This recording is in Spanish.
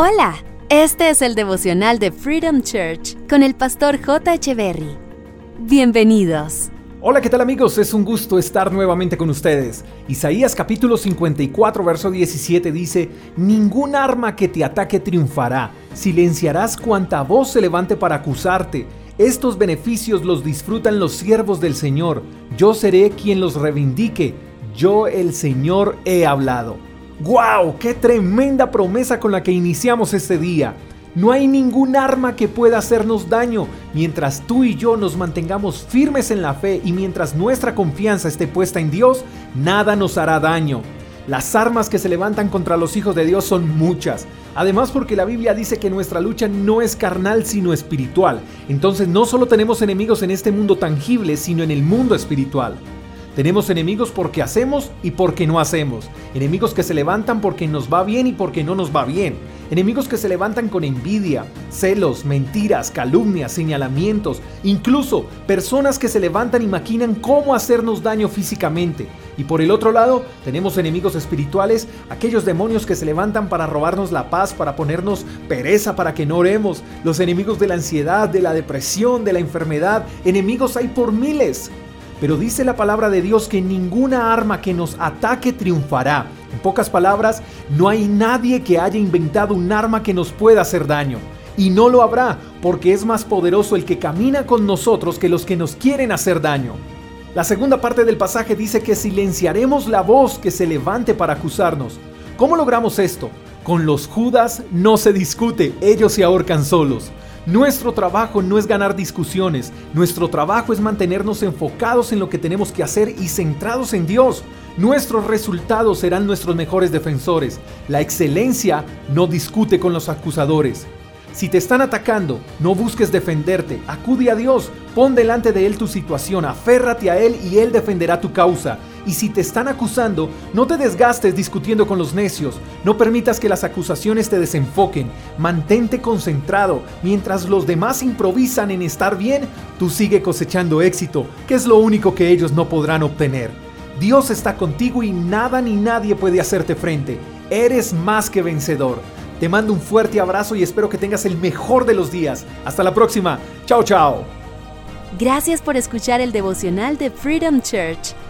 Hola, este es el devocional de Freedom Church con el pastor J. Berry. Bienvenidos. Hola, ¿qué tal amigos? Es un gusto estar nuevamente con ustedes. Isaías capítulo 54, verso 17 dice, Ningún arma que te ataque triunfará, silenciarás cuanta voz se levante para acusarte. Estos beneficios los disfrutan los siervos del Señor, yo seré quien los reivindique, yo el Señor he hablado. ¡Wow! ¡Qué tremenda promesa con la que iniciamos este día! No hay ningún arma que pueda hacernos daño mientras tú y yo nos mantengamos firmes en la fe y mientras nuestra confianza esté puesta en Dios, nada nos hará daño. Las armas que se levantan contra los hijos de Dios son muchas. Además porque la Biblia dice que nuestra lucha no es carnal sino espiritual. Entonces no solo tenemos enemigos en este mundo tangible, sino en el mundo espiritual. Tenemos enemigos porque hacemos y porque no hacemos. Enemigos que se levantan porque nos va bien y porque no nos va bien. Enemigos que se levantan con envidia, celos, mentiras, calumnias, señalamientos, incluso personas que se levantan y maquinan cómo hacernos daño físicamente. Y por el otro lado, tenemos enemigos espirituales, aquellos demonios que se levantan para robarnos la paz, para ponernos pereza, para que no oremos, los enemigos de la ansiedad, de la depresión, de la enfermedad, enemigos hay por miles. Pero dice la palabra de Dios que ninguna arma que nos ataque triunfará. En pocas palabras, no hay nadie que haya inventado un arma que nos pueda hacer daño. Y no lo habrá, porque es más poderoso el que camina con nosotros que los que nos quieren hacer daño. La segunda parte del pasaje dice que silenciaremos la voz que se levante para acusarnos. ¿Cómo logramos esto? Con los Judas no se discute, ellos se ahorcan solos. Nuestro trabajo no es ganar discusiones, nuestro trabajo es mantenernos enfocados en lo que tenemos que hacer y centrados en Dios. Nuestros resultados serán nuestros mejores defensores. La excelencia no discute con los acusadores. Si te están atacando, no busques defenderte, acude a Dios, pon delante de Él tu situación, aférrate a Él y Él defenderá tu causa. Y si te están acusando, no te desgastes discutiendo con los necios, no permitas que las acusaciones te desenfoquen, mantente concentrado, mientras los demás improvisan en estar bien, tú sigue cosechando éxito, que es lo único que ellos no podrán obtener. Dios está contigo y nada ni nadie puede hacerte frente. Eres más que vencedor. Te mando un fuerte abrazo y espero que tengas el mejor de los días. Hasta la próxima. Chao, chao. Gracias por escuchar el devocional de Freedom Church